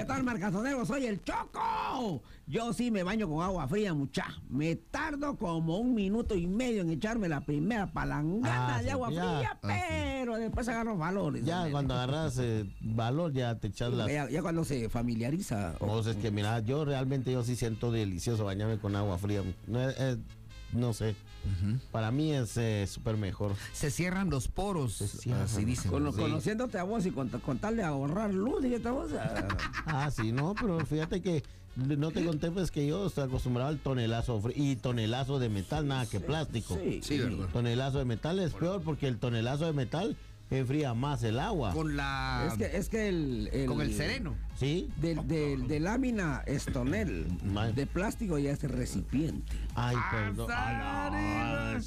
¿Qué tal, marcazonero? Soy el Choco. Yo sí me baño con agua fría, mucha. Me tardo como un minuto y medio en echarme la primera palangana Ah, de agua ya. fría, pero después agarro valores. Ya cuando agarras eh, valor, ya te echas las ya, ya cuando se familiariza. cosas que, mira, yo realmente yo sí siento delicioso bañarme con agua fría. No, es- es- no sé. Para mí es eh, súper mejor. Se cierran los poros, cierran. así dicen. Cono- Sí. Conociéndote a vos y con, con tal de ahorrar luz, dije esta voz. ah, Ah, sí, no, pero fíjate que no te conté pues que yo estoy acostumbrado al tonelazo y tonelazo de metal, nada que plástico. sí. Sí, verdad. Tonelazo de metal es peor porque el tonelazo de metal enfría más el agua. Con la. Es que, es que el, el- con el sereno. ¿Sí? De, de- de lámina es tonel, Ma- de plástico ya es recipiente. Ay, perdón. Ah, no.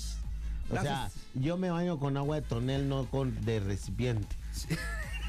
O sea, yo me baño con agua de tonel, no con de recipiente.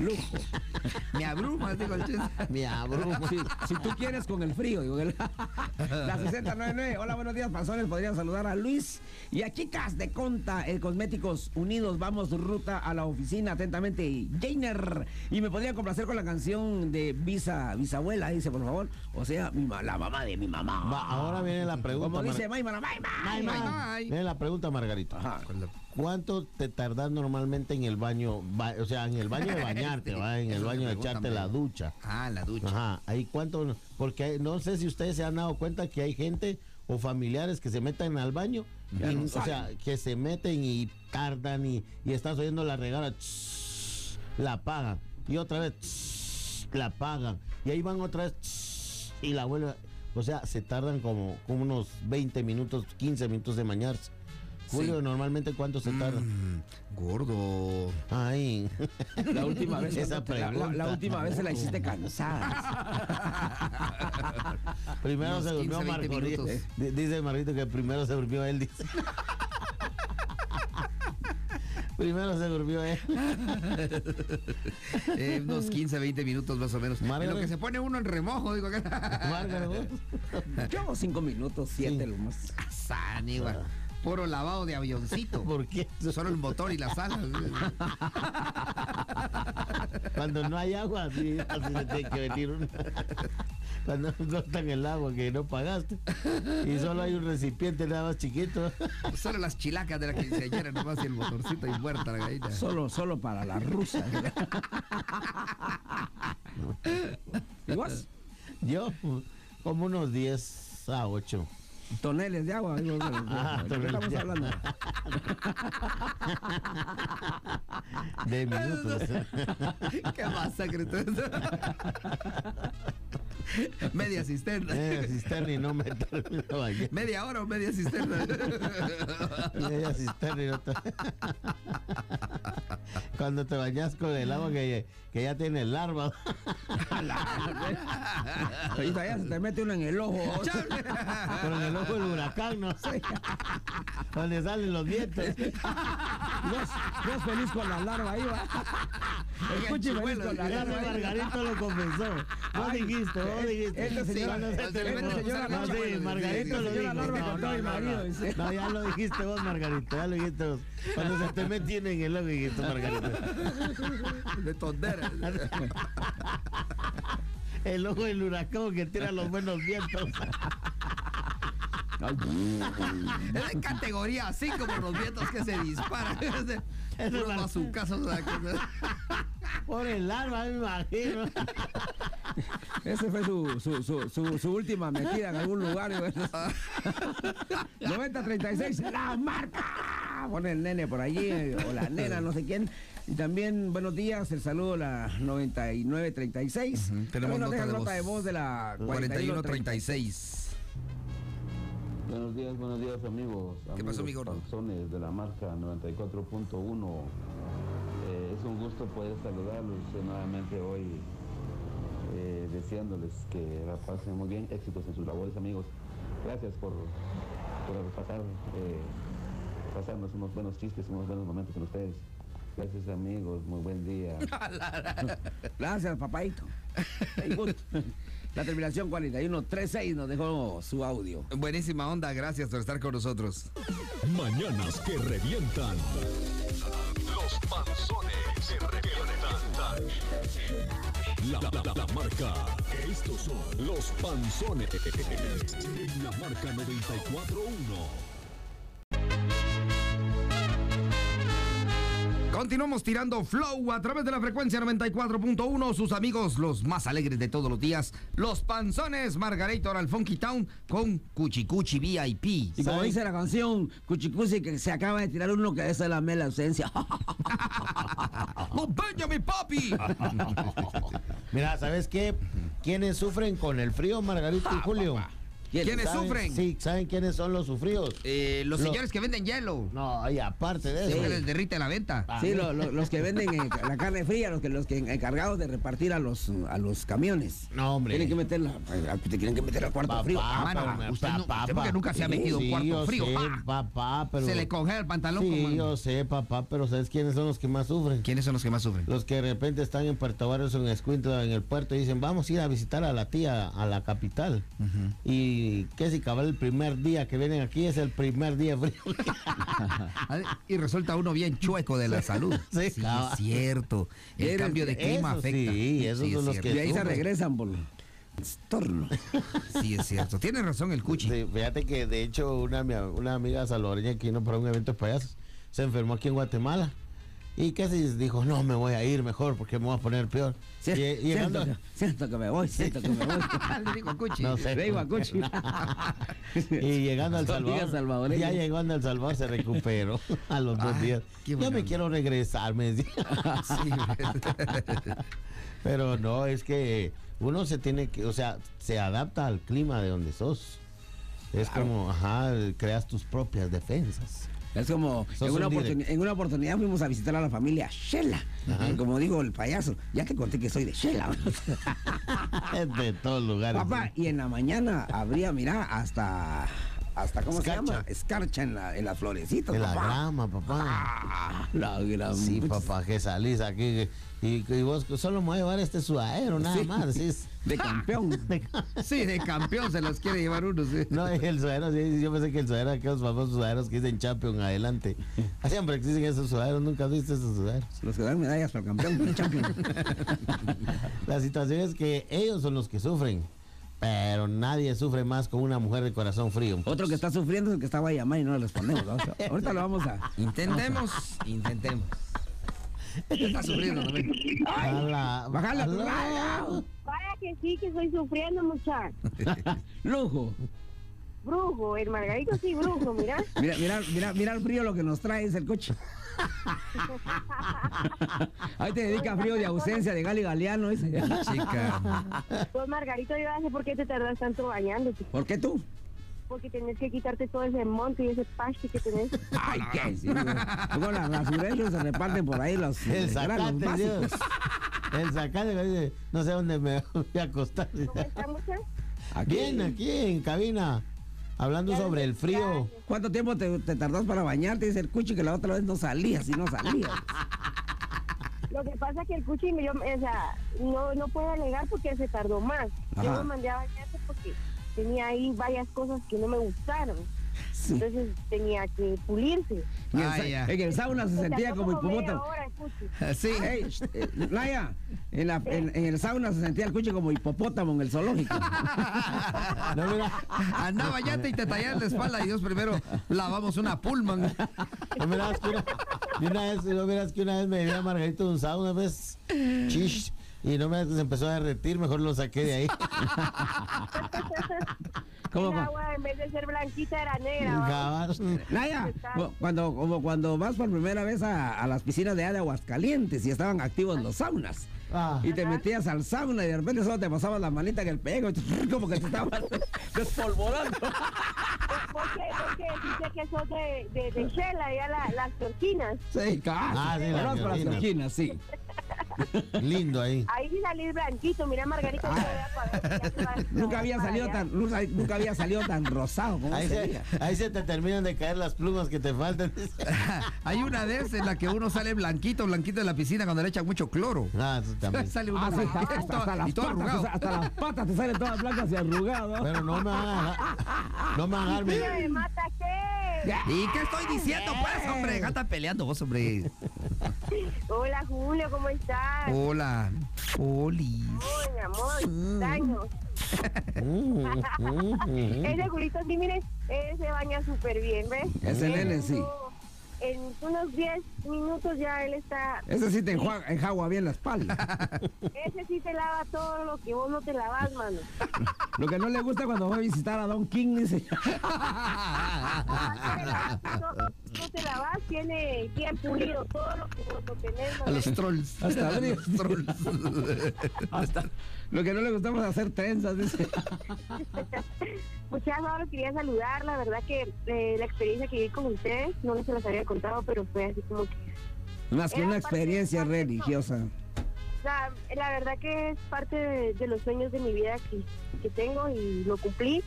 Lujo. Me abrumas, digo el chiste. Me abrumo. Si, si tú quieres con el frío, digo. el- la 6099. Hola, buenos días, panzones. Podrían saludar a Luis y a chicas de Conta, el Cosméticos Unidos. Vamos ruta a la oficina. Atentamente, Jainer. Y me podrían complacer con la canción de Visa, bisabuela, dice, por favor. O sea, mi ma- la mamá de mi mamá. Va, ahora viene la pregunta. Como dice Mar- Maymana, Maymana. Ay, Ay, ma- ay. Viene la pregunta, Margarita. Ajá. ¿Cuánto te tardas normalmente en el baño? ba- o sea, en el baño de bañarte, ¿va? en el baño de echarte la ducha. Ah, la ducha. Ajá, ahí cuánto, porque hay- no sé si ustedes se han dado cuenta que hay gente o familiares que se meten al baño, y- no o sea, que se meten y tardan y, y estás oyendo la regada, tss, la apagan y otra vez tss, la apagan y ahí van otra vez tss, y la vuelven, o sea, se tardan como, como unos 20 minutos, 15 minutos de bañarse. Julio, Sí. normalmente cuánto se tarda. Mm, gordo. Ay, La última vez. Esa la- la, la pregunta. última vez se la hiciste cansada. primero se durmió 15, 20 Margarito. Dice Margarito que primero se durmió él, dice. primero se durmió él. Eh, unos 15, 20 minutos más o menos. En lo que se pone uno en remojo, digo acá. Yo cinco minutos, siete Sí. lo más. San, igual. Puro lavado de avioncito. ¿Por qué? Solo el motor y las alas. Cuando no hay agua, así, así le tiene que venir una. Cuando no está en el agua que no pagaste. Y solo hay un recipiente nada más chiquito. Solo las chilacas de la quinceañera nomás y el motorcito y muerta la gallina. Solo, solo para la rusa. ¿Y vos? Yo, como unos 10 a 8. Toneles de agua. digo, ¿de Ah, qué estamos de hablando? De minutos. Qué masacre todo eso. Media cisterna. Eh, cisterna y no me. Media hora o media cisterna. Media cisterna y no te- Cuando te bañas con el agua que, que ya tiene larva. Ahorita ya se te mete uno en el ojo. Con el ojo del huracán, no sé. Donde salen los vientos. Vos, vos feliz con la larva ahí, va. La Ya no. Margarito lo confesó. No Ay, dijiste, vos dijiste. Este señor- Cuando se este te señor- mete- señor No, sí, Margarito lo dijo. No, no, no. No, ya lo dijiste vos, Margarito. Ya lo dijiste vos. Cuando se te metió en el ojo, dijiste, Margarito. De tondera. El ojo del huracán que tira los buenos vientos. Es de categoría así como los vientos que se disparan. Es de es puros la- bazucazos, o sea, que- Por el alma, me imagino. Ese fue su, su, su, su, su última metida en algún lugar. y bueno. 9036, la marca. Pone el nene por allí, o la nena, no sé quién. Y también, buenos días, el saludo a la 9936. Ujú, tenemos También nos nota dejan de nota voz. de voz de la 4136. Buenos días, buenos días amigos. ¿Qué pasó, mi gordo? de la marca 94.1. Eh, es un gusto poder saludarlos eh, nuevamente hoy, eh, deseándoles que la pasen muy bien, éxitos en sus labores amigos. Gracias por, por pasar, eh, pasarnos unos buenos chistes, unos buenos momentos con ustedes. Gracias amigos, muy buen día. Gracias, papaito. La terminación 4136 nos dejó su audio. Buenísima onda, gracias por estar con nosotros. Mañanas que revientan. Los panzones que revientan. La, la- la- la marca Estos son los panzones. En la marca 941. Continuamos tirando flow a través de la frecuencia 94.1. Sus amigos, los más alegres de todos los días, los panzones Margarator al Funky Town con Cuchicuchi VIP. Y como dice la canción, Cuchicusi, que se acaba de tirar uno que es la mela ausencia. ¡Oh, Benjamin Papi! Mira, ¿sabes qué? ¿Quiénes sufren con el frío, Margarita y Julio? ¿Quiénes ¿Saben? sufren? Sí, ¿saben quiénes son los sufridos? Eh, los Lo- señores que venden hielo. No, y aparte de eso. les derrite la venta. Sí, lo- lo- los que venden eh, la carne fría, los que los que encargados de repartir a los a los camiones. No, hombre. Tienen que meterla, te tienen que meter al cuarto Papá, frío. mano, pero- usted no- papá, usted porque nunca se ha metido sí, un cuarto yo frío. sé, ¡Ah! papá, pero... Se le congela el pantalón. Sí, como- yo sé, papá, pero ¿sabes quiénes son los que más sufren? ¿Quiénes son los que más sufren? Los que de repente están en Puerto Barrios o en Escuintla, en el puerto, y dicen, vamos a ir a visitar a la tía a la capital. Y que si cabal el primer día que vienen aquí es el primer día frío. Y resulta uno bien chueco de la salud. Sí, Sí, es cierto. El Eres- cambio de clima eso afecta. sí, esos es son los cierto. que y ahí se regresan por torno. Sí, es cierto. Tiene razón el cuchi. Sí, fíjate que de hecho una, una amiga salvadoreña que vino para un evento de payasos se enfermó aquí en Guatemala. Y casi dijo, no, me voy a ir mejor porque me voy a poner peor. Y- y siento, que, siento que me voy, siento que me voy. Le digo a cuchi. No sé. Le digo a Cuchi. Y llegando al Salvador, ya llegando al Salvador se recuperó a los dos días. buena me quiero regresar, me decía. Sí, Pero no, es que uno se tiene que, o sea, se adapta al clima de donde sos. Es como, ajá, creas tus propias defensas. Es como, en una, un líder. oportuni- en una oportunidad fuimos a visitar a la familia Shela. Como digo el payaso, ya te conté que soy de Shela. Es de todos lugares. Papá, y en la mañana habría, mira, hasta, hasta ¿cómo Escarcha. se llama? Escarcha en, la, en las florecitas, De la grama, papá. Ah, la gran Sí, papá, que salís aquí y, y vos solo me voy a llevar este suadero, nada Sí. más. sí, De campeón. Sí, de campeón se los quiere llevar uno. sí. No, el suadero, sí, yo pensé que el suadero, aquellos famosos suaderos que dicen champion adelante. Siempre existen esos suaderos, nunca has visto esos suaderos. Los que dan medallas para campeón, para champion. La situación es que ellos son los que sufren, pero nadie sufre más con una mujer de corazón frío. Otro que está sufriendo es el que estaba a llamar y no le respondemos. ¿no? Ahorita lo vamos a. Intentemos, intentemos. Está sufriendo, ¿no? ven? A la- Bájale a tu la- radio. Vaya que sí, que estoy sufriendo, mucha. Lujo. Brujo, el Margarito sí, brujo, mira. Mira, mira, mira, mira el frío lo que nos trae es el coche. Ahí te dedica frío de ausencia de Gali Galeano. Dice. Chica. Pues Margarito, yo sé por qué te tardas tanto bañándote. ¿Por qué tú? Porque tenés que quitarte todo ese monte y ese paste que tenés. Ay, qué. Sí. Luego las basureros se reparten por ahí los. El los sacate, básicos. Dios. El sacate, no sé dónde me voy a acostar. ¿Cómo está, mucha? Aquí. Bien, aquí en cabina, hablando Ya sobre el frío. ¿Cuánto tiempo te, te tardás para bañarte? Dice el cuchi que la otra vez no salías y no salías. Lo que pasa es que el cuchi, yo, o sea, no, no puedo alegar porque se tardó más. Ajá. Yo lo mandé a bañarse porque tenía ahí varias cosas que no me gustaron. Sí. Entonces tenía que pulirse. En el, Ah, sa- ya. en el sauna se Se sentía tardó como hipopótamo. Sí. Ey, sh- eh, Naya, en, la- en- en el sauna se sentía el cuchi como hipopótamo en el zoológico. No, mira, Andaba ya y te tallaban la espalda y Dios primero lavamos una pullman. no miras que una, vez, no miras que una vez me llevé a Margarito de un sauna, una vez, chish, y no me se empezó a derretir, mejor lo saqué de ahí. ¿Cómo, El agua en vez de ser blanquita era negra. Cabal. Naya, cu- cuando, como cuando vas por primera vez a, a las piscinas de, de Aguascalientes y estaban activos los saunas. Ah. Y te metías al sauna y de repente solo te pasabas la manita en el pego y como que te estabas despolvorando. ¿Por qué? Porque dice que son de, de, de Shela, ya la- las torquinas. Sí, casi. Ah, sí, las las georginas, sí. Lindo ahí. Ahí sí salí blanquito, mira Margarita. Nunca había salido tan, nunca, nunca había salido tan rosado como Ahí se, ahí se te terminan de caer las plumas que te faltan. Hay una de esas en la que uno sale blanquito, blanquito de la piscina cuando le echan mucho cloro. Ah, eso también. Sale uno Ah, sí, hasta, hasta- hasta las y todo patas, arrugado. hasta las patas te salen todas blancas y arrugadas. Pero no me van a no me van a dejar mi- Mira, me mata qué? ¿Y qué estoy diciendo, pues, hombre? Gata peleando vos, hombre. Hola Julio, ¿cómo estás? Hola, Oli. Mi amor, daño. Ese Julito, sí, miren, él se baña súper bien, ¿ves? Ese nene, sí. En unos 10 minutos ya él está... Ese sí te enjuaga, enjagua bien la espalda. Ese sí te lava todo lo que vos no te lavas, mano. Lo que no le gusta cuando va a visitar a Don King, dice. No, te lavas, tiene bien pulido todo lo que tenés, A los trolls. Hasta a los trolls. Hasta lo que no le gustamos es hacer trenzas, dice. Muchas gracias, quería saludar. La verdad que eh, la experiencia que viví con ustedes, no les se las había contado, pero fue así como que. Más que una experiencia religiosa. sea, la verdad que es parte de, de los sueños de mi vida que, que tengo y lo cumplí.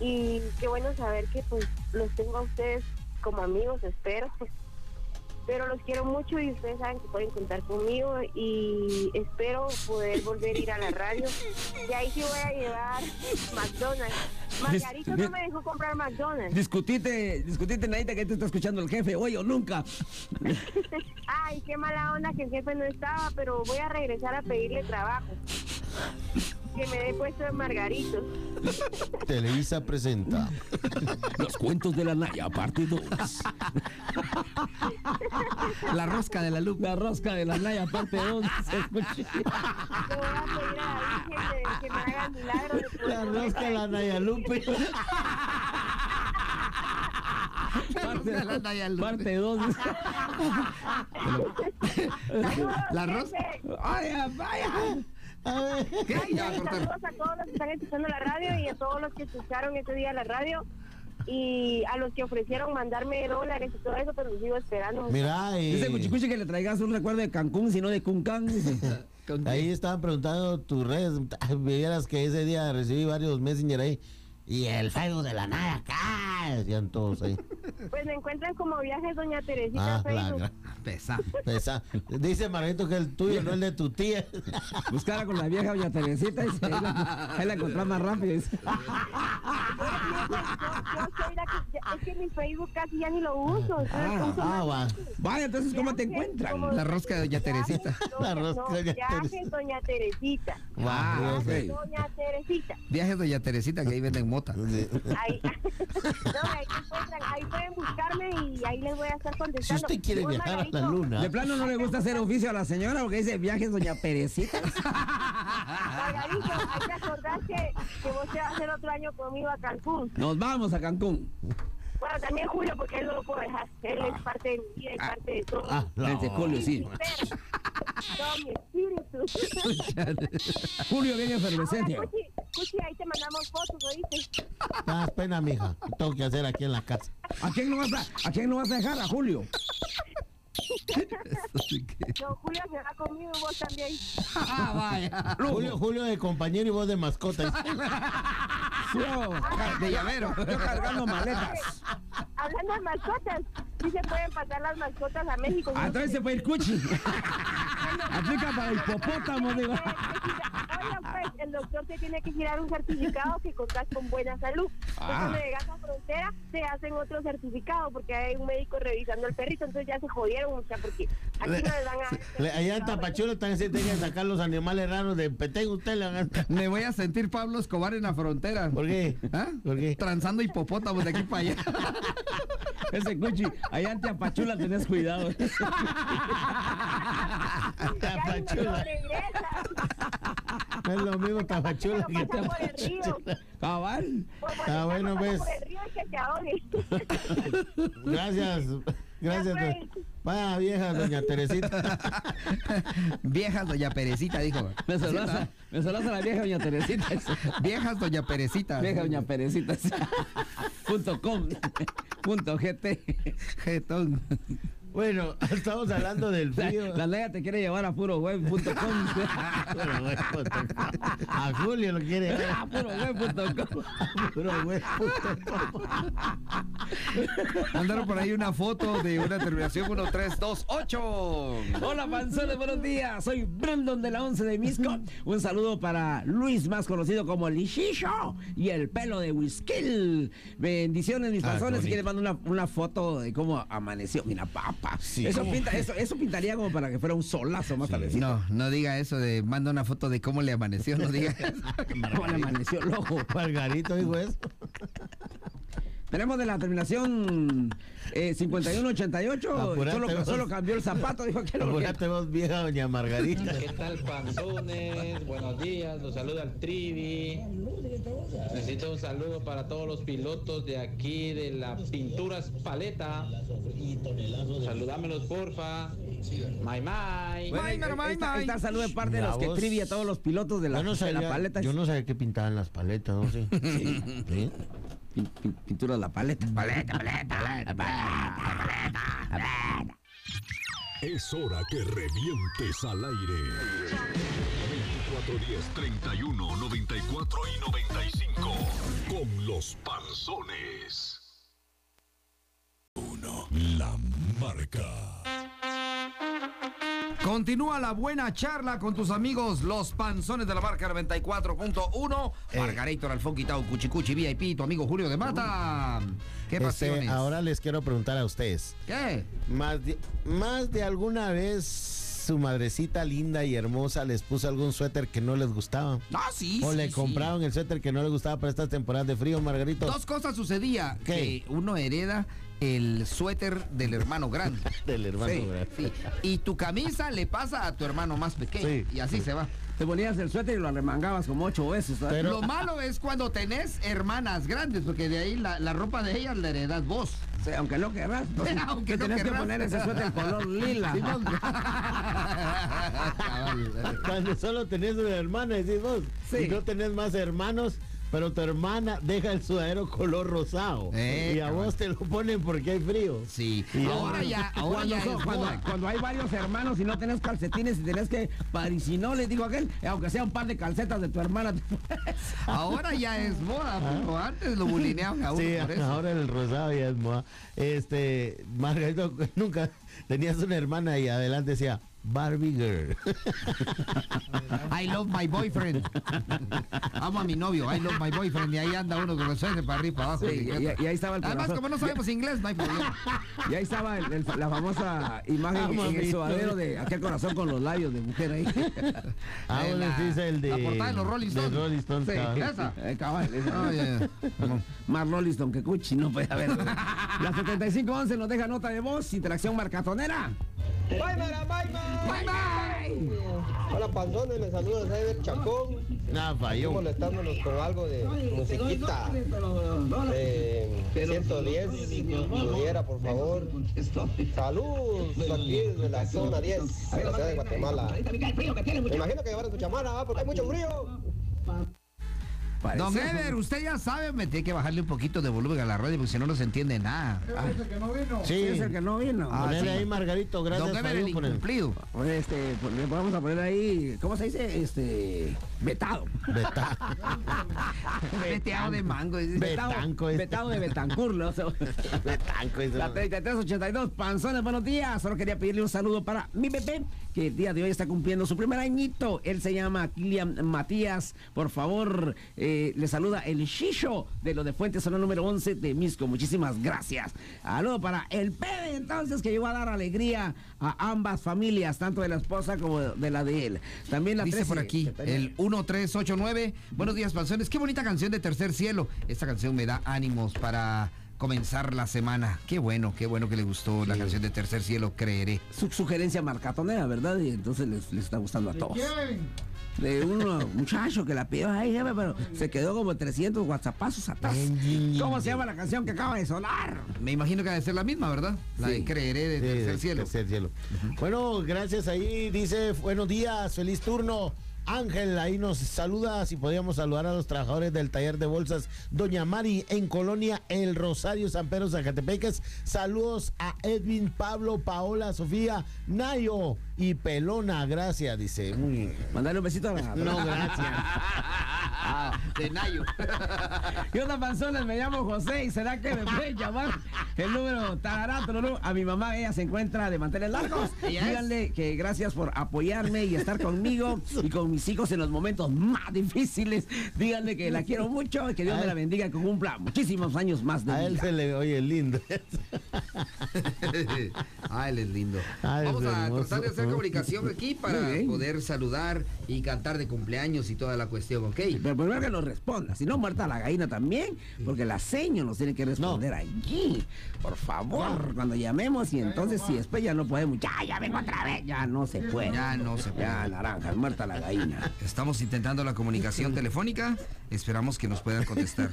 Y qué bueno saber que pues los tengo a ustedes como amigos, espero. Pero los quiero mucho y ustedes saben que pueden contar conmigo y espero poder volver a ir a la radio. Y ahí sí voy a llevar McDonald's. Margarito dis- no me dejó comprar McDonald's. Discutite, discutite, Nadita, que te está escuchando el jefe, hoy o nunca. Ay, qué mala onda que el jefe no estaba, pero voy a regresar a pedirle trabajo. Que me dé puesto de Margarito. Televisa presenta. Los cuentos de la Naya, parte 2. La rosca de la luz. La rosca de la Naya, parte 2. Se escucha. Le voy a pedir a la Virgen que, que me haga el milagro de poder La rosca de la Naya Lupe. parte 2. Saludos, La rosca. jefe. ¡Vaya, Saludos a todos los que están escuchando la radio y a todos los que escucharon ese día la radio. Y a los que ofrecieron mandarme dólares y todo eso, pero los sigo esperando. Mira, Dice eh, Cuchicuchi que le traigas un recuerdo de Cancún, sino de Cuncán. Dice. ahí estaban preguntando tus redes. Vieras que ese día recibí varios messenger ahí. Y el Facebook de la nada acá. Decían todos ahí. Pues me encuentran como Viajes Doña Teresita Ah, Facebook. la, Pesa. pesa. Dice Margarito que el tuyo, no el de tu tía. Buscara con la vieja doña Teresita. Dice, ahí la, ahí la encontrás más rápido. Dice. Es que mi Facebook casi ya ni lo uso. Ah, Ah, va. Vaya, entonces, ¿cómo te Viajes, encuentran? como- La rosca de Doña Teresita. La rosca no, de Doña Viajes Teresita. Doña Teresita. Va, Ah. Doña Teresita. Viajes Doña Teresita, que ahí venden mota. Ahí, no, ahí, ahí pueden buscarme y ahí les voy a estar Si contestando. usted quiere viajar a la luna. De plano no le gusta hacer oficio a la señora porque dice viajes doña Perecita. Margarito, ahí te acordás que, que vos te vas a hacer otro año conmigo a Cancún. Nos vamos a Cancún. Bueno, también Julio, porque él no lo puedo dejar. Él es parte de mi vida y parte de todo. Ah, no. Desde Julio, sí. Pero, todo mi espíritu. Julio viene Ahora, efervescente. Cuchi, Cuchi, ahí te mandamos fotos, ¿oíste? Das pena, mija. Tengo que hacer aquí en la casa. ¿A quién no vas a, a quién no vas a dejar? A Julio. No, Julio se va conmigo y vos también. Ah, vaya. Julio, Julio de compañero y vos de mascota. Yo, De llavero. yo cargando maletas. Hablando de mascotas, sí se pueden pasar las mascotas a México. Atrás se puede ir Cuchi. Aplica para hipopótamo, digo. Oiga, pues, el doctor te tiene que girar un certificado que contás con buena salud. Ah. cuando llegas a frontera, te hacen otro certificado porque hay un médico revisando el perrito. Entonces, ya se jodieron, mucha, porque aquí no les van a. Le- Allá en Tapachula también se tienen que sacar los animales raros de Petén. Usted le van a... Me voy a sentir Pablo Escobar en la frontera. ¿Por qué? ¿Ah? ¿Por qué? Transando hipopótamos de aquí para allá. Ese Cuchi, allá en Teapachula tenés cuidado. Regresa. Es lo mismo Tapachula que. Tapachula. Cabal. Ah, bueno, pues. Gracias. Gracias. Vaya vieja, doña Teresita. Viejas Doña Perecita, dijo. Me saludas, me saludas a la vieja doña Teresita. Viejas Doña Perecita. Vieja doña Perecita. punto com. Punto gt. Jetón. Bueno, estamos hablando del frío. La Naya te quiere llevar a puro web.com. Puro web punto com. A Julio lo quiere ver. a puro web.com. Puro web punto com. Mandaron por ahí una foto de una terminación 1328. Hola, panzones, buenos días. Soy Brandon de la 11 de Misco. Un saludo para Luis, más conocido como Lishisho, y el pelo de Whisky. Bendiciones, mis Ah, panzones. Si bonito. quieres, mando una, una foto de cómo amaneció. Mira, papá. Pa, Sí. eso, pinta- eso, eso pintaría como para que fuera un solazo más tarde. No, no diga eso de manda una foto de cómo le amaneció, no diga eso. ¿Cómo le amaneció el ojo? Margarito dijo eso. Tenemos de la terminación eh, 5188. Apurate, Solo, vos. solo cambió el zapato. Dijo que no. Apurate vos, vieja doña Margarita. ¿Qué tal, panzones? Buenos días, los saluda el Trivi. Necesito un saludo para todos los pilotos de aquí de la Pinturas Paleta. Saludámelos, porfa. My, my. Bueno, está, saludo de parte de los que trivia a todos los pilotos de la, Yo no, de sabía, la paleta. yo no sabía que pintaban las paletas, ¿no? Sí. Sí. Pin- pin- pintura de la paleta. Paleta, paleta, paleta, paleta, paleta. Es hora que revientes al aire. 2410 31 94 y 95. Con los panzones. Uno. La marca. Continúa la buena charla con tus amigos, los panzones de la marca 94.1. Eh. Margarito, Alfón, Quitao, Cuchicuchi, VIP, tu amigo Julio de Mata. ¿Qué Este, pasiones? ahora les quiero preguntar a ustedes. ¿Qué? Más de, más de alguna vez su madrecita linda y hermosa les puso algún suéter que no les gustaba. Ah, sí, o sí, le sí. compraron el suéter que no les gustaba para estas temporadas de frío, Margarito. Dos cosas sucedía. ¿Qué? Que uno hereda el suéter del hermano grande. Del hermano Sí, grande. sí. Y tu camisa le pasa a tu hermano más pequeño. Sí. Y así se va. Te ponías el suéter y lo arremangabas como ocho veces. ¿sabes? Pero- Lo malo es cuando tenés hermanas grandes, porque de ahí la, la ropa de ellas la heredas vos. O sea, aunque no querrás. ¿no? Aunque Te no tenés que poner ese suéter color lila. Sí, vos. Cabal. Cuando solo tenés una hermana, decís vos. Sí. Y no tenés más hermanos, pero tu hermana deja el sudadero color rosado. Eh, y a vos te lo ponen porque hay frío. Sí, Y ahora ya, ahora Cuando, ya son- es cuando, moda. cuando hay varios hermanos y no tenés calcetines y tenés que, y si no, les digo a aquel, eh, aunque sea un par de calcetas de tu hermana. Ahora ya es moda, pero antes lo bulineaban a uno Sí, por eso. ahora el rosado ya es moda. Este, Margarito, nunca tenías una hermana y adelante decía Barbie Girl. I love my boyfriend. Amo a mi novio, I love my boyfriend. Y ahí anda uno con los suéter para arriba, para abajo. Sí, y, y- y ahí estaba el Además, corazón. como no sabemos inglés, no hay problema. Y ahí estaba el- el- la famosa imagen Ah, en el sudadero de aquel corazón con los labios de mujer ahí. Ah, bueno, la- sí, es el de. la portada de los Rolling Stones. De Rolling Stones, Sí, cabal. esa. Eh, cabal, esa. Ah. Más Rolliston que Cuchi, no puede haber. La 7511 nos deja nota de voz, interacción marcatonera. Bye, Mara, bye, bye. Bye bye. Hola, panzones, les saluda Cyber Chacón. Nada, falló. molestándonos con algo de musiquita de 110. Pudiera, por favor. Saludos aquí desde la zona 10 de la ciudad de Guatemala. Me imagino que llevaron su chamara, porque hay mucho frío. Parece- Don Ever, usted ya sabe, me tiene que bajarle un poquito de volumen a la radio porque si no no se entiende nada. Sí, es el que no vino. Ah, Ponele sí. ahí, Margarito, gracias. Don Falló, el por el- incumplido. Pues, Este, pues, le vamos a poner ahí, ¿cómo se dice? Este, vetado. Beta- Veteado de mango. Vetado. Betanco este. Vetado de Betancur, ¿no? Betanco, La 3382, Panzones, buenos días. Solo quería pedirle un saludo para mi bebé, que el día de hoy está cumpliendo su primer añito. Él se llama Kilian Matías. Por favor, eh, le saluda el Shisho de lo de Fuente Zona número 11 de Misco. Muchísimas gracias. Saludo para el Pebe, entonces, que llegó a dar alegría a ambas familias, tanto de la esposa como de la de él. También la Dice 13, por aquí, el 1389. Buenos días, panzones. Qué bonita canción de Tercer Cielo. Esta canción me da ánimos para comenzar la semana. Qué bueno, qué bueno que le gustó la canción de Tercer Cielo, creeré. su sugerencia marcatonera, ¿verdad? Y entonces les, les está gustando a todos. De un muchacho que la pidió ahí, jefe, pero se quedó como 300 whatsappazos atrás. ¿Cómo se llama la canción que acaba de sonar? Me imagino que ha de ser la misma, ¿verdad? La Sí. de creeré de Sí, Tercer de Cielo. Tercer cielo. Bueno, gracias ahí. Dice, buenos días, feliz turno. Ángel, ahí nos saluda. Si podíamos saludar a los trabajadores del taller de bolsas Doña Mari en Colonia El Rosario, San Pedro, Zacatepeques. Saludos a Edwin, Pablo, Paola, Sofía, Nayo y Pelona. Gracias, dice. Muy- Mandale un besito a la... No, gracias. Ah, de Nayo. ¿Qué onda, panzones? Me llamo José y será que me pueden llamar el número tarará, tururú, a mi mamá, ella se encuentra de mantener largos. Díganle que gracias por apoyarme y estar conmigo y con mis hijos en los momentos más difíciles. Díganle que la quiero mucho y que Dios me la bendiga y que cumpla muchísimos años más de A él se le oye lindo. ah, él es lindo. Ay, Vamos es a hermoso. tratar de hacer comunicación aquí para poder saludar y cantar de cumpleaños y toda la cuestión, ¿ok? Pero primero que nos responda, si no muerta la gallina también, porque la seño nos tiene que responder allí. Por favor, cuando llamemos y entonces si después ya no podemos, ya, ya vengo otra vez, ya no se puede. Ya no se puede. Ya, naranja, muerta la gallina. Estamos intentando la comunicación telefónica. Esperamos que nos puedan contestar.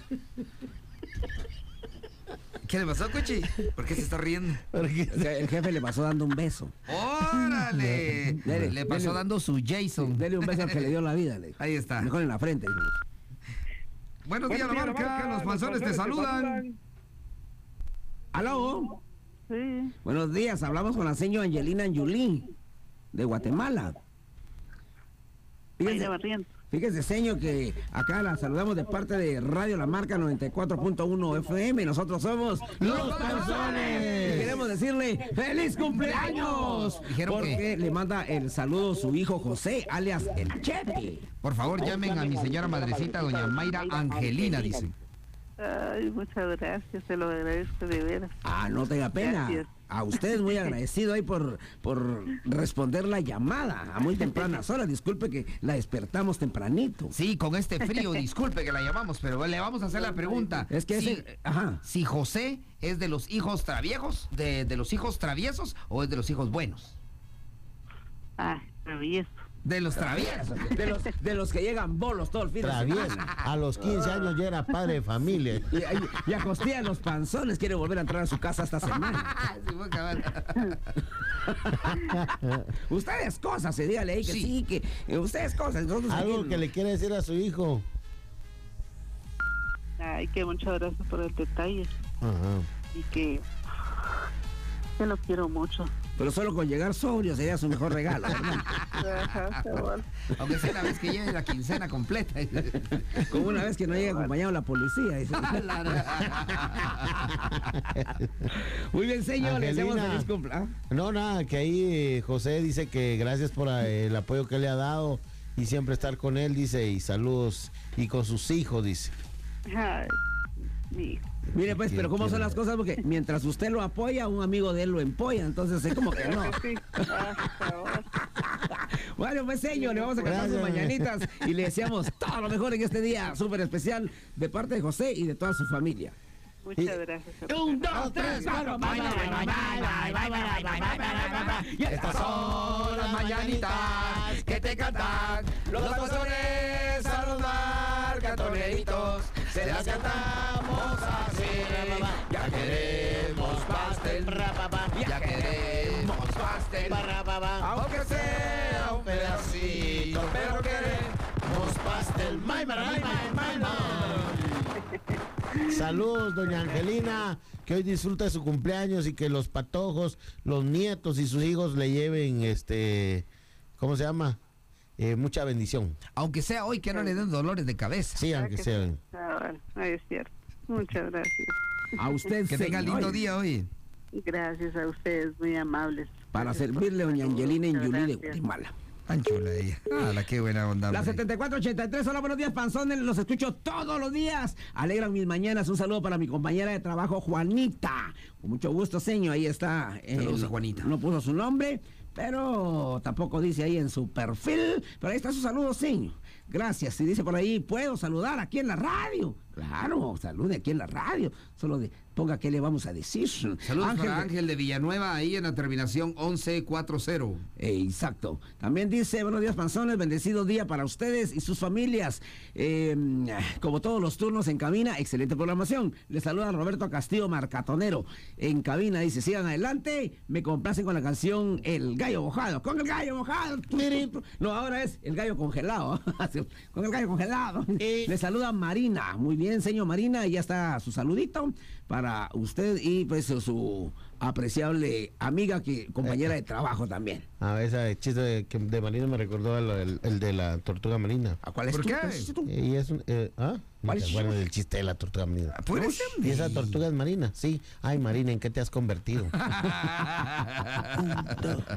¿Qué le pasó, Cuchi? ¿Por qué se está riendo? Porque- el jefe le pasó dando un beso. ¡Órale! Dele, Le pasó dele. dando su Jason. Dele un beso al que le dio la vida. le. Ahí está. Mejor en la frente. Buenos días, la marca. Los panzones te saludan. ¿Aló? Sí, Buenos días, hablamos con la señora Angelina Anjulín, de Guatemala. Fíjese, fíjese, señor, que acá la saludamos de parte de Radio La Marca 94.1 FM. Nosotros somos Los Panzones. Y queremos decirle ¡Feliz cumpleaños! Dijeron Porque que- le manda el saludo su hijo José, alias el Chepe. Por favor, llamen a mi señora madrecita, doña Mayra Angelina, dice. Ay, muchas gracias, se lo agradezco de veras. Ah, no tenga pena. Gracias. A usted es muy agradecido ahí por, por responder la llamada a muy tempranas horas. Disculpe que la despertamos tempranito. Sí, con este frío, disculpe que la llamamos, pero le vamos a hacer la pregunta. Es que si, ese- ajá. si José es de los hijos traviejos, de, de los hijos traviesos o es de los hijos buenos. Ay, travieso. De los traviesos. De los, de los que llegan bolos todo el fin de semana. A los 15 años ya era padre de familia. Y, y, y a costilla los panzones quiere volver a entrar a su casa esta semana. Sí, fue cabal. Ustedes cosas, se dígale ahí que sí, Sí. que eh, ustedes cosas. Nosotros Algo aquí- que le quiere decir a su hijo. Ay, que muchas gracias por el detalle Ajá. y que te lo quiero mucho. Pero solo con llegar sobrio sería su mejor regalo. Aunque sea una vez que llegue la quincena completa. Como una vez que no llega acompañado la policía. dice. Muy bien, señor, le deseamos Angelina. feliz cumpleaños. No, nada, que ahí eh, José dice que gracias por eh, el apoyo que le ha dado y siempre estar con él, dice, y saludos, y con sus hijos, dice. Ay, mi hijo. Mire, pues, pero ¿cómo son las cosas? Porque mientras usted lo apoya, un amigo de él lo empolla. Entonces, es como que no. bueno, pues, señor, le vamos a cantar sus mañanitas y le deseamos todo lo mejor en este día súper especial de parte de José y de toda su familia. Muchas gracias. Un, dos, tres, cuatro. Estas son las mañanitas que te cantan los pastores a marcatoneritos. Se las cantamos así. Ya queremos pastel. Ya queremos pastel. Aunque sea un pedacito, pero queremos pastel. May. Saludos, doña Angelina, que hoy disfruta su cumpleaños y que los patojos, los nietos y sus hijos le lleven, este, ¿cómo se llama? Eh, mucha bendición. Aunque sea hoy que no le den dolores de cabeza. Sí, aunque que sea. Ay, es cierto. Muchas gracias. A usted, Que tenga lindo día hoy. Gracias a ustedes, muy amables. Para Gracias servirle, doña. Angelina en Muchas Yuli de. Guatemala. Tan chula ella. Ah, la qué buena onda. La hombre. 7483, hola, buenos días, panzones, los escucho todos los días. Alegran mis mañanas. Un saludo para mi compañera de trabajo, Juanita. Con mucho gusto, señor. Ahí está. eh, Saludos a Juanita. No puso su nombre, pero tampoco dice ahí en su perfil. Pero ahí está su saludo, señor. Gracias. Y dice por ahí, ¿puedo saludar aquí en la radio? Claro, salude aquí en la radio. Solo de, ponga qué le vamos a decir. Saludos para de- Ángel de Villanueva, ahí en la terminación 1140. Eh, exacto. También dice, buenos días, panzones, bendecido día para ustedes y sus familias. Eh, como todos los turnos en cabina, excelente programación. Les saluda Roberto Castillo Marcatonero. En cabina dice, sigan adelante, me complacen con la canción El Gallo Mojado. Con el gallo mojado. No, ahora es el gallo congelado. Con el gallo congelado. Le saluda Marina. Muy bien, señor Marina. Y ya está su saludito para usted y pues su apreciable amiga, que compañera de trabajo también. Ah, ese chiste de, que de marina me recordó el, el- el de la tortuga marina. ¿A cuál es ¿Por qué? Y es un, eh, ¿ah? ¿Cuál es? Bueno, del chiste de la tortuga marina. ¿Puede ser? Y esa tortuga es marina, sí. Ay, Marina, ¿en qué te has convertido?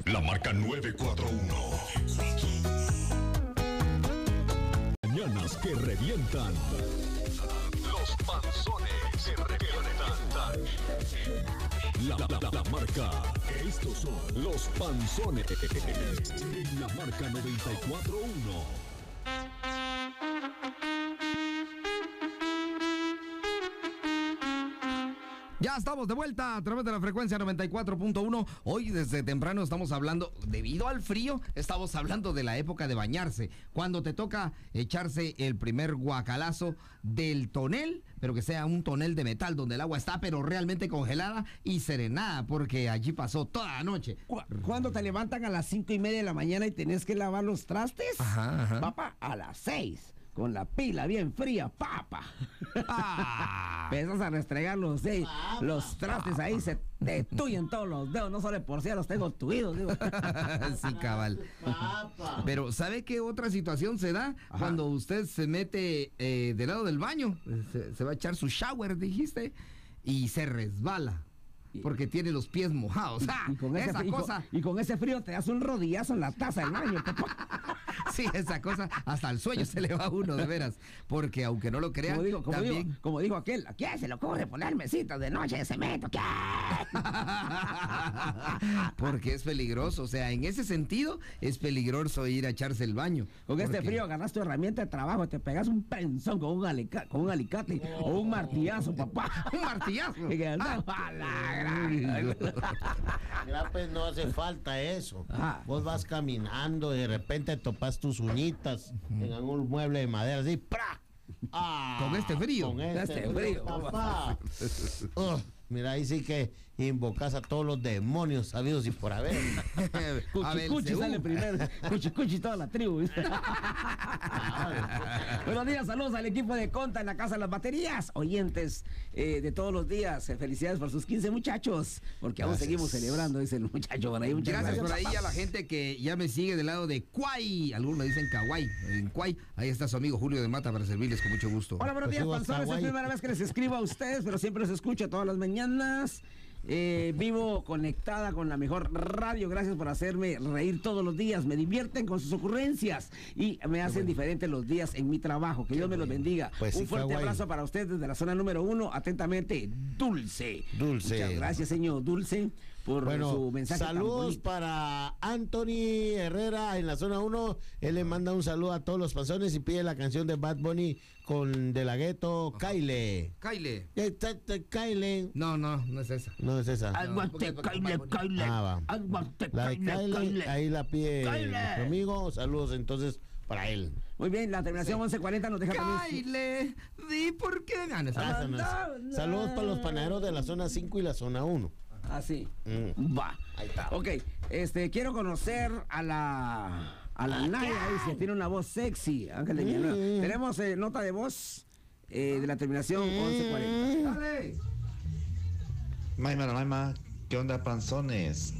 La marca 941. Mañanas que revientan. Los La, la- marca. Estos son los panzones. En la marca 941. Ya estamos de vuelta a través de la frecuencia 94.1. Hoy desde temprano estamos hablando, debido al frío, estamos hablando de la época de bañarse. Cuando te toca echarse el primer guacalazo del tonel, pero que sea un tonel de metal donde el agua está pero realmente congelada y serenada, porque allí pasó toda la noche. Cu- Cuando te levantan a las cinco y media de la mañana y tenés que lavar los trastes, Ajá, ajá. papá, a las seis, con la pila bien fría, papa. Ah. Empiezas a restregar los, seis, los trastes ahí, se te tuyen todos los dedos, no solo por si ya los tengo tuidos, digo. sí, cabal. Pero ¿sabe qué otra situación se da cuando usted se mete eh, del lado del baño? Se, se va a echar su shower, dijiste, y se resbala. Porque tiene los pies mojados. ¡Ah! Y con, ese, esa con- cosa, y con ese frío te das un rodillazo en la taza del baño, papá. sí, esa cosa, hasta el sueño se le va a uno, de veras. Porque aunque no lo crea, Como digo, como, también... digo, como dijo aquel, ¿a quién se le ocurre poner mesitas de noche de cemento? ¿Qué? Porque es peligroso, o sea, en ese sentido es peligroso ir a echarse el baño. Con este Porque- frío agarras tu herramienta de trabajo, te pegas un penzón con un, alica- con un alicate o un martillazo, papá. Un martillazo. Y que Ah. Mira, pues no hace falta eso. Ajá. Vos vas caminando y de repente topas tus uñitas en un mueble de madera así, ¡pra! Ah, Con este frío. Con este, Este frío. Ugh, mira, ahí sí que invocas a todos los demonios sabidos y por haber. Cuchi cuchi sale primero. Cuchi cuchi toda la tribu. ¿viste? Buenos días, saludos al equipo de Conta en la Casa de las Baterías. Oyentes eh, de todos los días. eh, felicidades por sus 15 muchachos. Porque aún Gracias. seguimos celebrando, dice el muchacho por ahí. Muchas Gracias por ahí papá. a la gente que ya me sigue del lado de Cuay. Algunos me dicen Kawaii. En Cuay, ahí está su amigo Julio de Mata para servirles con mucho gusto. Hola, buenos Pues días, panzones. Es la primera vez que les escribo a ustedes, pero siempre los escucho todas las mañanas. Eh, vivo conectada con la mejor radio. Gracias por hacerme reír todos los días. Me divierten con sus ocurrencias y me hacen diferentes los días en mi trabajo. Que Dios me los bendiga. Pues Un fuerte abrazo para ustedes desde la zona número uno. Atentamente, Dulce. Dulce. Muchas gracias, señor Dulce, por Bueno, su mensaje. saludos para Anthony Herrera en la zona 1. Él le manda un saludo a todos los panzones y pide la canción de Bad Bunny con De La Ghetto, Kyle. Kyle. Kyle. No, no, no es esa. No es esa. Aguante, Kyle, Kyle. Ah, va. Aguante, La de Kyle, Kyle, Kyle. ahí la pide Kyle. nuestro amigo. Saludos entonces para él. Muy bien, la terminación 1140 nos deja Kyle, di por qué ganas. Ah, no es. Saludos para los panaderos de la zona 5 y la zona 1. Así. Mm. Va. Ahí está. Ok, este, quiero conocer a la. A la Naya, dice, tiene una voz sexy, Ángel de Villanueva. Mm. Tenemos eh, nota de voz eh, de la terminación 1140. Dale. Maima, Maima, ¿qué onda, panzones?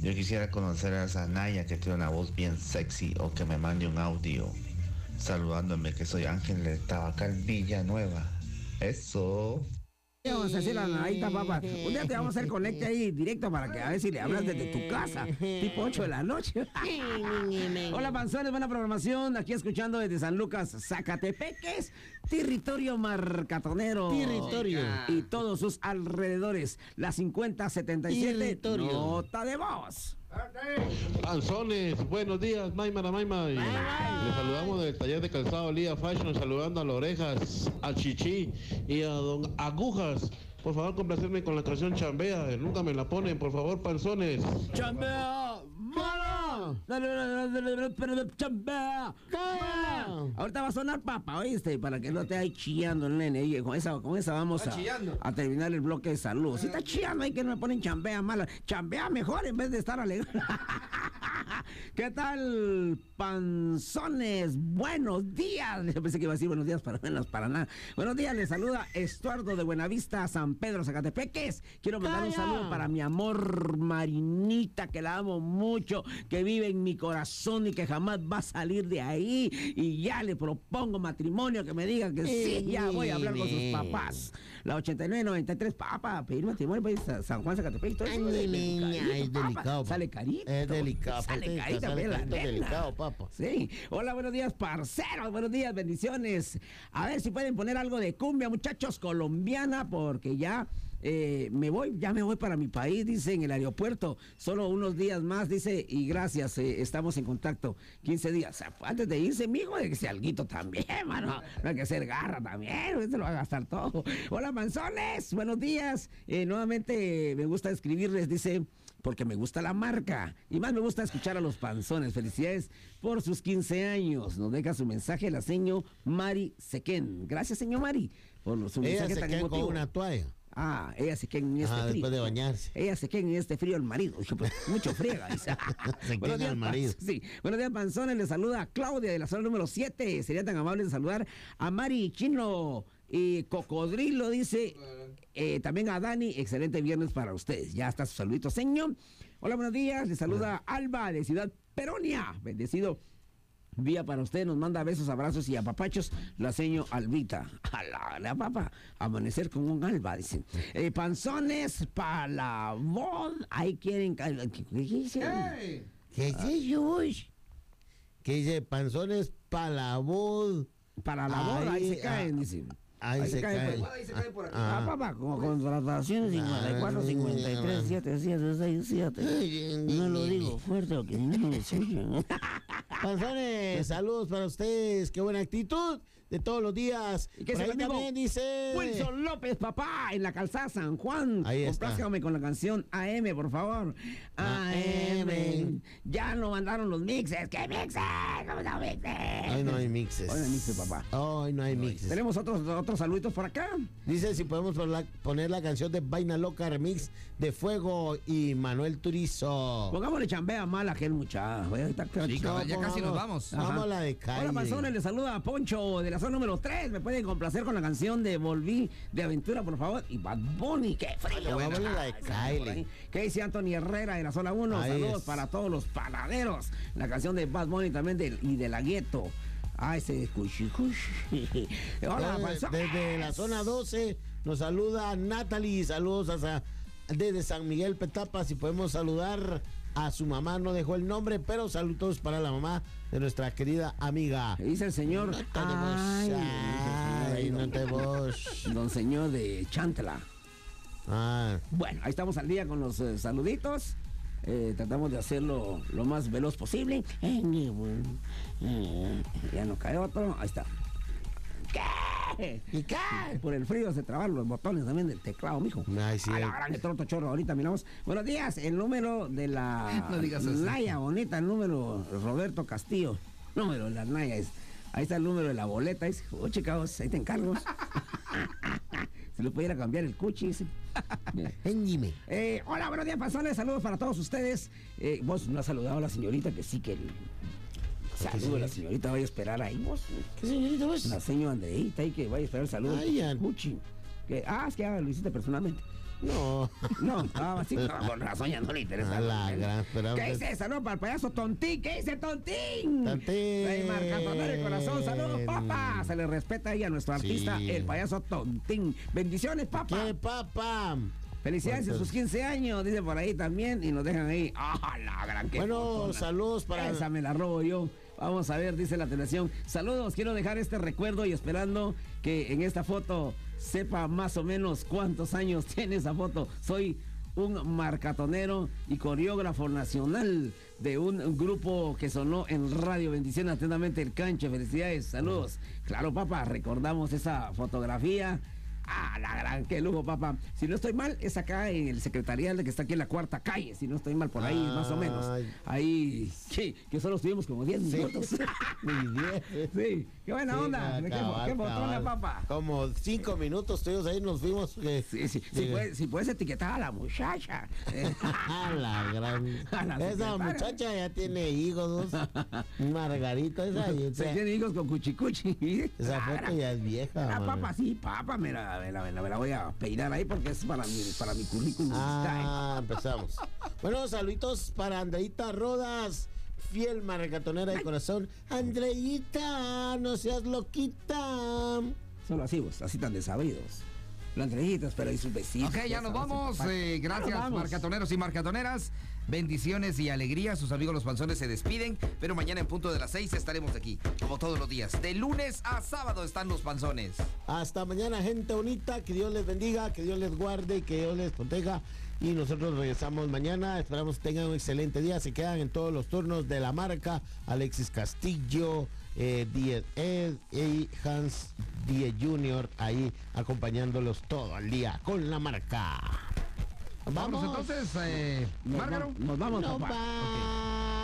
Yo quisiera conocer a esa Naya que tiene una voz bien sexy o que me mande un audio saludándome que soy Ángel de Tabacal Villanueva. Eso. Vamos a a la papá. Un día te vamos a hacer conecte ahí directo para que a ver si le hablas desde tu casa, tipo 8 de la noche. Hola, panzones, buena programación. Aquí escuchando desde San Lucas, Zacatepeques, territorio marcatonero. Territorio. Y todos sus alrededores. La 5077, Territorio. nota de voz. Panzones, buenos días, Maymara Mayma. Y le saludamos del taller de calzado Lía Fashion, saludando a las orejas, a Chichi y a Don Agujas. Por favor, complacerme con la canción Chambea. Nunca me la ponen, por favor, panzones. ¡Chambea! ¡Mala! Ahorita va a sonar papa, ¿oíste? Para que no te ahí chillando el nene. Y con esa, con esa vamos a, terminar el bloque de salud. Si está chillando ahí que no me ponen chambea mala. Chambea mejor en vez de estar alegre. ¿Qué tal, panzones? Buenos días. Yo pensé que iba a decir buenos días para menos para nada. Buenos días, les saluda Estuardo de Buenavista, San Pedro, Zacatepeques. Quiero mandar un saludo para mi amor Marinita, que la amo mucho, que vive en mi corazón y que jamás va a salir de ahí. Y ya le propongo matrimonio, que me diga que sí, ya voy a hablar con sus papás. La 8993, papá, pedir matrimonio a San Juan Zacatepec. todo eso, Ay, es delicadito, es delicado, Sale carito. Es delicado, Sale patica, carito, sale pues, la carito nena. delicado, papá. Sí. Hola, buenos días, parceros. Buenos días, bendiciones. A ver si pueden poner algo de cumbia, muchachos, colombiana, porque ya. Eh, me voy, ya me voy para mi país, dice en el aeropuerto. Solo unos días más, dice, y gracias, eh, estamos en contacto. 15 días. Antes de irse, mijo, de que sea alguito también, mano. No hay que ser garra también, se lo va a gastar todo. Hola, manzones, buenos días. Eh, nuevamente me gusta escribirles, dice porque me gusta la marca y más me gusta escuchar a los panzones. Felicidades por sus 15 años. Nos deja su mensaje la señor Mari Sequén. Gracias, señor Mari, por su Ella mensaje se tan queda con emotivo. una toalla. Ah, ella se queda en este Ajá, frío. después de bañarse. Ella se queda en este frío el marido. Pues, mucho friega. dice. Se queda días, el marido. Sí. Buenos días, panzones. Le saluda Claudia de la zona número 7. Sería tan amable de saludar a Mari Chino y Cocodrilo, dice. eh, también a Dani. Excelente viernes para ustedes. Ya está su saludito, señor. Hola, buenos días. Le saluda Alba de Ciudad Peronia. Bendecido. Vía para usted, nos manda besos, abrazos y apapachos la seño Albita. A la, la papa, amanecer con un alba, dicen. Eh, panzones para la voz. Ahí quieren. ¿Qué, qué dice? ¿Qué dice Yush? Que dice panzones para la voz. Para la boda, ahí, se ah, caen, dicen. Ahí, se, caen. Ahí se caen por aquí. Ah. Ah, papá, con contrataciones 54, 53, 7, 7, 6, 7. No lo digo fuerte que no me escuchen. Panzones, saludos para ustedes. Qué buena actitud de todos los días. ¿Y qué Por dice ahí también dice. Wilson López, papá, en la calzada San Juan. Ahí. Complázcame con la canción AM, por favor. AM. AM. Ya no mandaron los mixes. ¿Qué mixes? ¿Cómo no mixes? Hoy no hay mixes. Hoy no hay mixes, papá. Hoy no hay mixes. Tenemos otros, otros saluditos por acá. Dice si podemos poner la, canción de Vaina Loca Remix de Fuego y Manuel Turizo. Pongámosle chambea mal a aquel muchacho. Sí, ya casi nos vamos. Vamos a la de calle. Hola, Panzones, le saluda a Poncho de la zona número 3. Me pueden complacer con la canción de Volví de Aventura, por favor. Y Bad Bunny, qué frío. A buena. la de Kylie. ¿Qué dice Anthony Herrera de la zona 1? Ahí Saludos es. para todos los panaderos. La canción de Bad Bunny también del, y de la gueto. Ah, ese cuchi cuchi. Hola, Panzones. Desde la zona 12 nos saluda Natalie. Saludos hasta desde San Miguel Petapa. Si podemos saludar a su mamá, no dejó el nombre, pero saludos para la mamá de nuestra querida amiga. Dice el señor. Ay, ay, no te vos. Don señor de Chantla. Ah, Bueno, ahí estamos al día con los eh, saluditos. Eh, tratamos de hacerlo lo más veloz posible. Eh, ya no cae otro. Ahí está. ¿Qué? ¿Y qué? Por el frío se traban los botones también del teclado, mijo. Ay, sí, A la gran que troto chorro, ahorita miramos. Buenos días, el número de la No digas eso. Naya bonita, el número Roberto Castillo. Número de la Naya es. Ahí está el número de la boleta. Dice, oh, chicos, ahí te encargo. Se le pudiera cambiar el cuchi. dice. Eh, hola, buenos días, pasones. Saludos para todos ustedes. Eh, vos no has saludado a la señorita, que sí que. el- Saludo a la señorita, vaya a esperar ahí vos. ¿Qué señorita vos? La señora Andreita ahí que vaya a esperar el saludo. Ay. Que, ah, es que ya lo hiciste personalmente. No. No, ah, sí, no, con razón ya no le interesa. A la gran, pero- ¿Qué dice? Saludos para el payaso Tontín. ¿Qué dice Tontín? Tontín. Ay, marcador el corazón. Saludos, papá. Se le respeta ahí a nuestro artista, Sí. el payaso Tontín. Bendiciones, papá. ¿Qué, papá? Felicidades en sus 15 años, dice por ahí también, y nos dejan ahí. ¡Ah, la gran que Bueno, saludos para- Esa me la robo yo. Vamos a ver, dice la televisión. Saludos, quiero dejar este recuerdo y esperando que en esta foto sepa más o menos cuántos años tiene esa foto. Soy un marcatonero y coreógrafo nacional de un grupo que sonó en Radio Bendición atentamente el canche. Felicidades, saludos. Claro, papá, recordamos esa fotografía Ah, la gran, qué lujo, papá. Si no estoy mal, es acá en el secretarial que está aquí en la cuarta calle. Si no estoy mal, por ahí, más o menos. Ahí, sí, que solo estuvimos como 10 Sí. minutos. Sí, qué buena Sí, onda. qué, cabal, qué botona, papá. Como cinco minutos estuvimos ahí, nos fuimos. eh, Sí, sí, si, eh, puedes, si puedes etiquetar a la muchacha. A la gran. A la esa muchacha ya tiene hijos. Margarita, esa. y Se tiene hijos con cuchicuchi. Esa foto ya es vieja. Mano. papa, sí, papa, me la, me la- me la- me la voy a peinar ahí porque es para mi, para mi currículum. Ah, empezamos. Bueno, saluditos para Andreita Rodas, fiel margatonera de corazón. Andreita, no seas loquita. Solo así, vos, así tan desabridos. Las entreguitas, pero y sus vecinos. Ok, ya nos vamos. eh, gracias, vamos. marcatoneros y marcatoneras. Bendiciones y alegría. Sus amigos los panzones se despiden. Pero mañana en punto de las 6 estaremos aquí, como todos los días. De lunes a sábado están los panzones. Hasta mañana, gente bonita. Que Dios les bendiga, que Dios les guarde y que Dios les proteja. Y nosotros regresamos mañana. Esperamos que tengan un excelente día. Se quedan en todos los turnos de la marca. Alexis Castillo, eh, Diez Ed y Hans Die Jr. ahí acompañándolos todo el día con la marca. Vamos, entonces, eh, nos, vamos, no